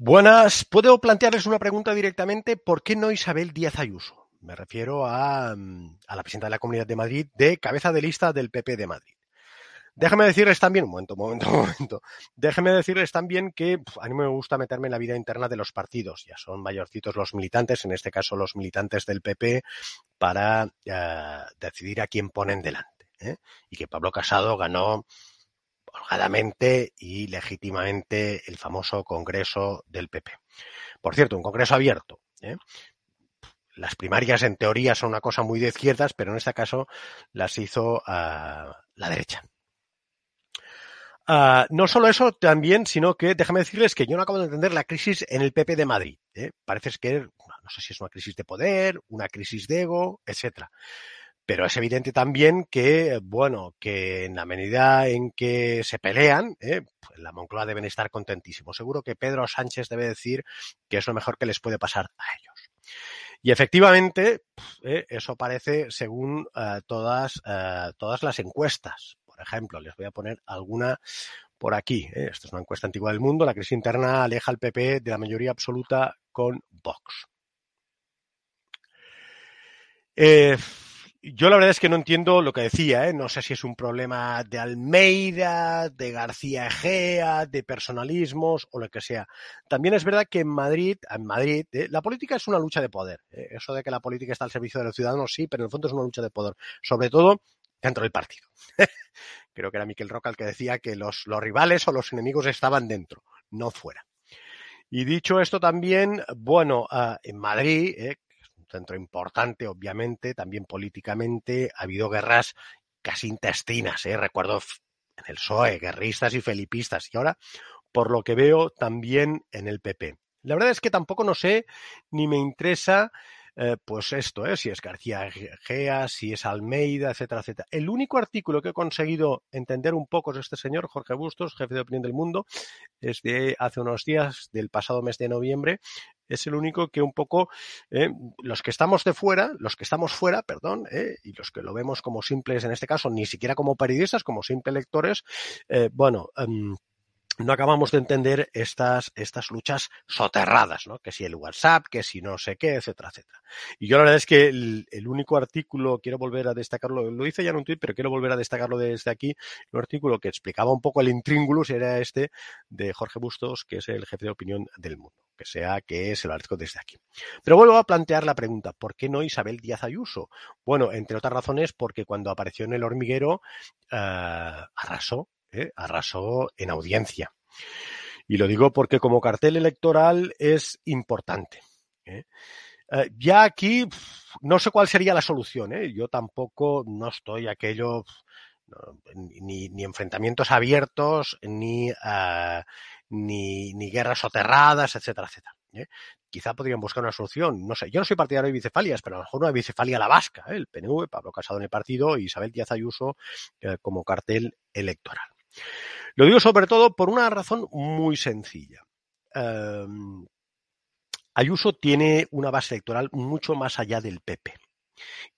Buenas, puedo plantearles una pregunta directamente. ¿Por qué no Isabel Díaz Ayuso? Me refiero a, mm, a la presidenta de la Comunidad de Madrid de cabeza de lista del PP de Madrid. Déjame decirles también, un momento, un momento, un momento. Déjeme decirles también que a mí me gusta meterme en la vida interna de los partidos. Ya son mayorcitos los militantes, en este caso los militantes del PP, para eh, decidir a quién ponen delante. ¿eh? Y que Pablo Casado ganó holgadamente y legítimamente el famoso Congreso del PP. Por cierto, un Congreso abierto. ¿eh? Las primarias en teoría son una cosa muy de izquierdas, pero en este caso las hizo la derecha. Uh, no solo eso, también, sino que déjame decirles que yo no acabo de entender la crisis en el PP de Madrid. ¿eh? Parece que no sé si es una crisis de poder, una crisis de ego, etcétera. Pero es evidente también que, bueno, que en la medida en que se pelean, ¿eh? pues la Moncloa deben estar contentísimos. Seguro que Pedro Sánchez debe decir que es lo mejor que les puede pasar a ellos. Y efectivamente, ¿eh? eso parece según uh, todas, todas las encuestas. Por ejemplo, les voy a poner alguna por aquí. ¿eh? Esta es una encuesta antigua del mundo. La crisis interna aleja al PP de la mayoría absoluta con Vox. Eh, yo la verdad es que no entiendo lo que decía, ¿eh? no sé si es un problema de Almeida, de García Egea, de personalismos o lo que sea. También es verdad que en Madrid, en Madrid, ¿eh? la política es una lucha de poder. ¿eh? Eso de que la política está al servicio de los ciudadanos, sí, pero en el fondo es una lucha de poder, sobre todo dentro del partido. Creo que era Miquel Roca el que decía que los, los rivales o los enemigos estaban dentro, no fuera. Y dicho esto también, bueno, uh, en Madrid, eh, centro importante, obviamente, también políticamente, ha habido guerras casi intestinas, ¿eh? recuerdo en el PSOE, guerristas y felipistas, y ahora, por lo que veo, también en el PP. La verdad es que tampoco no sé ni me interesa eh, pues esto, ¿eh? si es García Gea, si es Almeida, etcétera, etcétera. El único artículo que he conseguido entender un poco es este señor, Jorge Bustos, jefe de opinión del mundo, es de hace unos días, del pasado mes de noviembre, es el único que un poco eh, los que estamos de fuera, los que estamos fuera, perdón, eh, y los que lo vemos como simples en este caso, ni siquiera como periodistas, como simples lectores, eh, bueno, um, no acabamos de entender estas, estas luchas soterradas, ¿no? Que si el WhatsApp, que si no sé qué, etcétera, etcétera. Y yo la verdad es que el, único artículo, quiero volver a destacarlo, lo hice ya en un tweet, pero quiero volver a destacarlo desde aquí, un artículo que explicaba un poco el intríngulis era este de Jorge Bustos, que es el jefe de opinión del mundo que sea que se lo agradezco desde aquí. Pero vuelvo a plantear la pregunta, ¿por qué no Isabel Díaz Ayuso? Bueno, entre otras razones, porque cuando apareció en el hormiguero, uh, arrasó, ¿eh? arrasó en audiencia. Y lo digo porque como cartel electoral es importante. ¿eh? Eh, ya aquí no sé cuál sería la solución. Yo tampoco no estoy aquello ni, enfrentamientos abiertos ni, uh, ni, guerras soterradas, etcétera, etcétera. Quizá podrían buscar una solución. No sé, yo no soy partidario de bicefalias, pero a lo mejor una bicefalia la vasca. El PNV, Pablo Casado en el partido y Isabel Díaz Ayuso como cartel electoral. Lo digo sobre todo por una razón muy sencilla. Um, Ayuso tiene una base electoral mucho más allá del PP.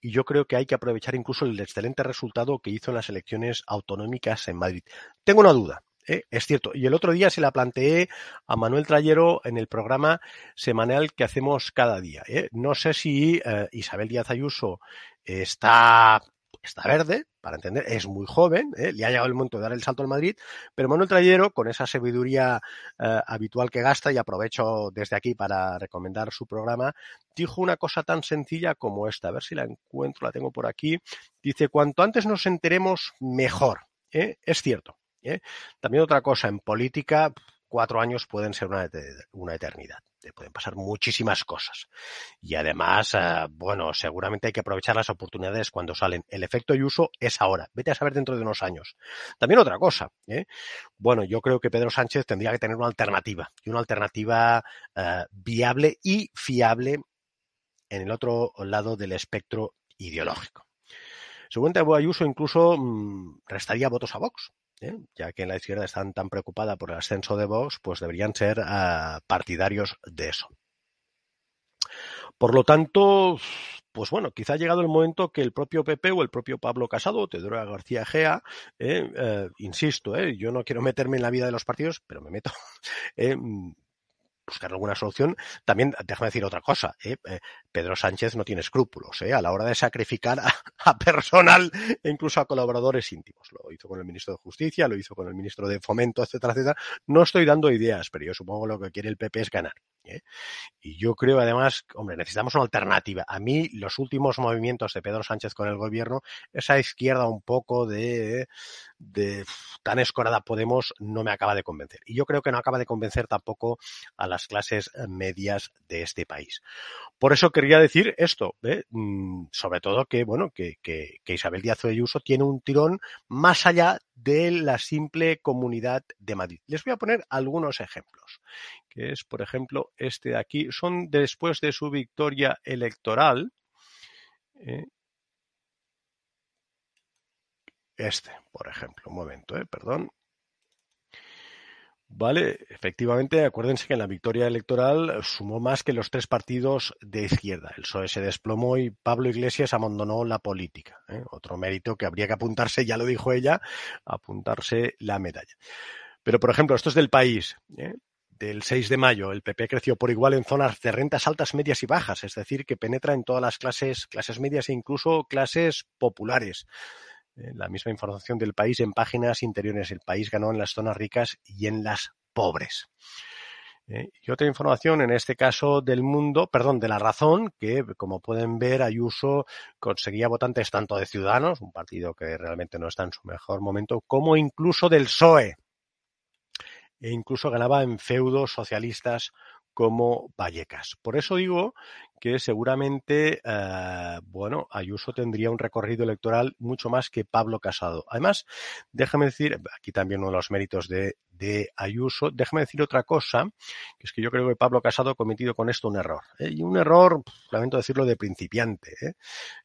Y yo creo que hay que aprovechar incluso el excelente resultado que hizo en las elecciones autonómicas en Madrid. Tengo una duda. ¿eh? Es cierto. Y el otro día se la planteé a Manuel Trayero en el programa semanal que hacemos cada día. ¿eh? No sé si eh, Isabel Díaz Ayuso está está verde, para entender, es muy joven, ¿eh? le ha llegado el momento de dar el salto al Madrid, pero Manuel Trayero, con esa sabiduría eh, habitual que gasta, y aprovecho desde aquí para recomendar su programa, dijo una cosa tan sencilla como esta, a ver si la encuentro, la tengo por aquí, dice, cuanto antes nos enteremos, mejor. ¿eh? Es cierto. También otra cosa, en política, cuatro años pueden ser una, una eternidad. Pueden pasar muchísimas cosas. Y además, eh, bueno, seguramente hay que aprovechar las oportunidades cuando salen. El efecto uso es ahora. Vete a saber dentro de unos años. También otra cosa. ¿eh? Bueno, yo creo que Pedro Sánchez tendría que tener una alternativa. Y una alternativa eh, viable y fiable en el otro lado del espectro ideológico. Según Ayuso, incluso mm, restaría votos a Vox. ¿Eh? ya que en la izquierda están tan preocupada por el ascenso de Vox, pues deberían ser ah, partidarios de eso. Por lo tanto, pues bueno, quizá ha llegado el momento que el propio PP o el propio Pablo Casado, Teodoro García Gea, eh, eh, insisto, yo no quiero meterme en la vida de los partidos, pero me meto, buscar alguna solución. También, déjame decir otra cosa, ¿eh? Eh, Pedro Sánchez no tiene escrúpulos ¿eh? a la hora de sacrificar a, personal e incluso a colaboradores íntimos. Lo hizo con el ministro de Justicia, lo hizo con el ministro de Fomento, etcétera, etcétera. No estoy dando ideas, pero yo supongo que lo que quiere el PP es ganar. Y yo creo además, hombre, necesitamos una alternativa. A mí los últimos movimientos de Pedro Sánchez con el gobierno, esa izquierda un poco de, tan escorada Podemos, no me acaba de convencer. Y yo creo que no acaba de convencer tampoco a las clases medias de este país. Por eso quería decir esto, ¿eh? mm, sobre todo que, bueno, que, que Isabel Díaz Ayuso tiene un tirón más allá de la simple comunidad de Madrid. Les voy a poner algunos ejemplos, que es, por ejemplo, este de aquí. Son después de su victoria electoral. ¿eh? este, por ejemplo, un momento, ¿eh? perdón. Vale, efectivamente, acuérdense que en la victoria electoral sumó más que los tres partidos de izquierda. El PSOE se desplomó y Pablo Iglesias abandonó la política. ¿eh? Otro mérito que habría que apuntarse, ya lo dijo ella, apuntarse la medalla. Pero, por ejemplo, esto es del país. ¿eh? Del 6 de mayo, el PP creció por igual en zonas de rentas altas, medias y bajas, es decir, que penetra en todas las clases, clases medias e incluso clases populares. Eh, la misma información del país en páginas interiores. El país ganó en las zonas ricas y en las pobres. Eh, y otra información, en este caso del mundo, perdón, de la razón, que como pueden ver, Ayuso conseguía votantes tanto de Ciudadanos, un partido que realmente no está en su mejor momento, como incluso del PSOE. E incluso ganaba en feudos socialistas como Vallecas. Por eso digo que seguramente, eh, bueno, Ayuso tendría un recorrido electoral mucho más que Pablo Casado. Además, déjame decir, aquí también uno de los méritos de, de Ayuso, déjame decir otra cosa, que es que yo creo que Pablo Casado ha cometido con esto un error. ¿eh? Y un error, lamento decirlo, de principiante. ¿eh?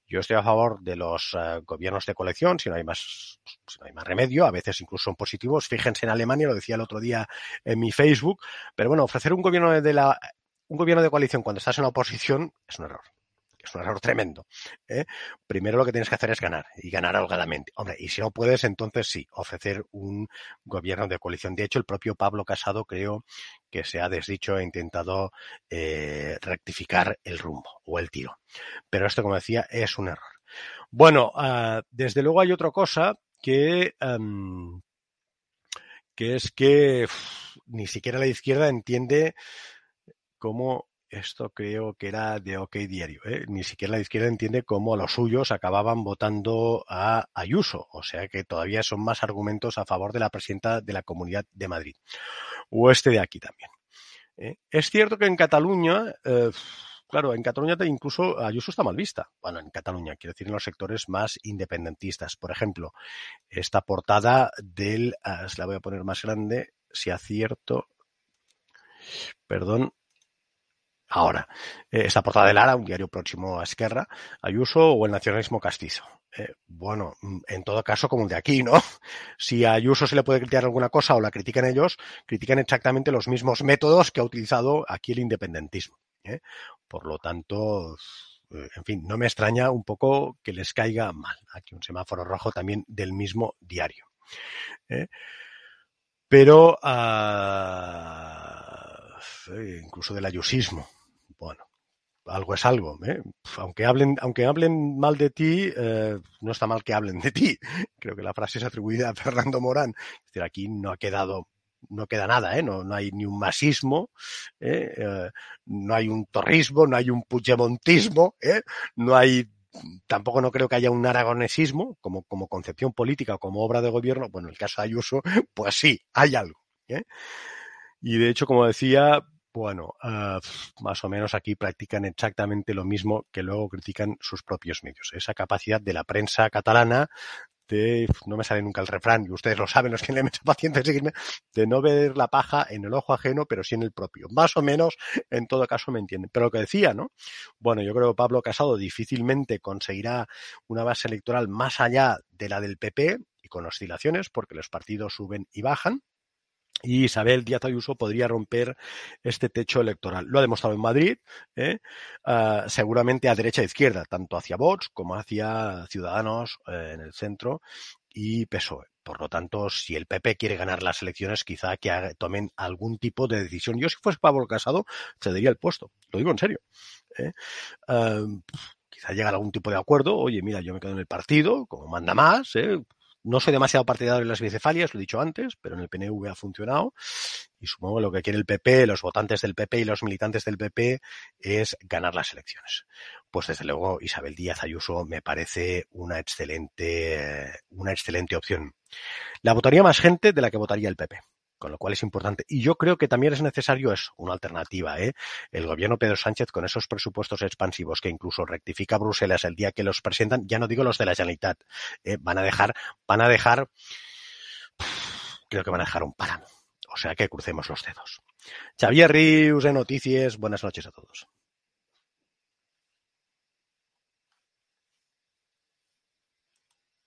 Yo estoy a favor de los gobiernos de colección, si no hay más, si no hay más remedio, a veces incluso son positivos. Fíjense en Alemania, lo decía el otro día en mi Facebook, pero bueno, ofrecer un gobierno de la un gobierno de coalición cuando estás en la oposición es un error. Es un error tremendo. ¿eh? Primero lo que tienes que hacer es ganar y ganar holgadamente. Hombre, y si no puedes, entonces sí, ofrecer un gobierno de coalición. De hecho, el propio Pablo Casado creo que se ha desdicho e intentado eh, rectificar el rumbo o el tiro. Pero esto, como decía, es un error. Bueno, uh, desde luego hay otra cosa que, um, que es que ni siquiera la izquierda entiende cómo esto creo que era de OK Diario. ¿eh? Ni siquiera la izquierda entiende cómo los suyos acababan votando a Ayuso. O sea que todavía son más argumentos a favor de la presidenta de la Comunidad de Madrid. O este de aquí también. ¿eh? Es cierto que en Cataluña, eh, claro, en Cataluña incluso Ayuso está mal vista. Bueno, en Cataluña, quiero decir en los sectores más independentistas. Por ejemplo, esta portada del, uh, se la voy a poner más grande, si acierto, perdón, ahora. Eh, esta portada de Lara, un diario próximo a Esquerra, Ayuso o el nacionalismo castizo. Eh, bueno, mm, en todo caso, como el de aquí, ¿no? Si a Ayuso se le puede criticar alguna cosa o la critican ellos, critican exactamente los mismos métodos que ha utilizado aquí el independentismo. ¿Eh? Por lo tanto, eh, en fin, no me extraña un poco que les caiga mal. Aquí un semáforo rojo también del mismo diario. ¿eh? Pero, uh, incluso del ayusismo, bueno, algo es algo. Aunque hablen, aunque hablen mal de ti, no está mal que hablen de ti. Creo que la frase es atribuida a Fernando Morán. Es decir, aquí no ha quedado, no queda nada, ¿eh? no, no hay ni un masismo, ¿eh? Eh, no hay un torrismo, no hay un puigdemontismo, ¿eh? no hay tampoco no creo que haya un aragonesismo como, como concepción política o como obra de gobierno. Bueno, en el caso de Ayuso, pues sí, hay algo. Y de hecho, como decía, bueno, uh, más o menos aquí practican exactamente lo mismo que luego critican sus propios medios. Esa capacidad de la prensa catalana de, no me sale nunca el refrán, y ustedes lo saben, los que le hecho pacientes seguirme, de no ver la paja en el ojo ajeno, pero sí en el propio. Más o menos, en todo caso, me entienden. Pero lo que decía, ¿no? Bueno, yo creo que Pablo Casado difícilmente conseguirá una base electoral más allá de la del PP y con oscilaciones, porque los partidos suben y bajan, y Isabel Díaz Ayuso podría romper este techo electoral. Lo ha demostrado en Madrid, ¿eh? uh, seguramente a derecha e izquierda, tanto hacia Vox como hacia Ciudadanos eh, en el centro y PSOE. Por lo tanto, si el PP quiere ganar las elecciones, quizá que tomen algún tipo de decisión. Yo, si fuese Pablo Casado, cedería el puesto. Lo digo en serio. ¿eh? Uh, quizá llega a algún tipo de acuerdo. Oye, mira, yo me quedo en el partido, como manda más, ¿eh? No soy demasiado partidario de las bicefalias, lo he dicho antes, pero en el PNV ha funcionado y supongo que lo que quiere el PP, los votantes del PP y los militantes del PP es ganar las elecciones. Pues desde luego Isabel Díaz Ayuso me parece una excelente, una excelente opción. La votaría más gente de la que votaría el PP con lo cual es importante. Y yo creo que también es necesario eso, una alternativa. ¿eh? El gobierno Pedro Sánchez con esos presupuestos expansivos que incluso rectifica Bruselas el día que los presentan, ya no digo los de la Generalitat, ¿eh? van a dejar, van a dejar, creo que van a dejar un páramo. O sea que crucemos los dedos. Xavier Rius de Noticias, buenas noches a todos.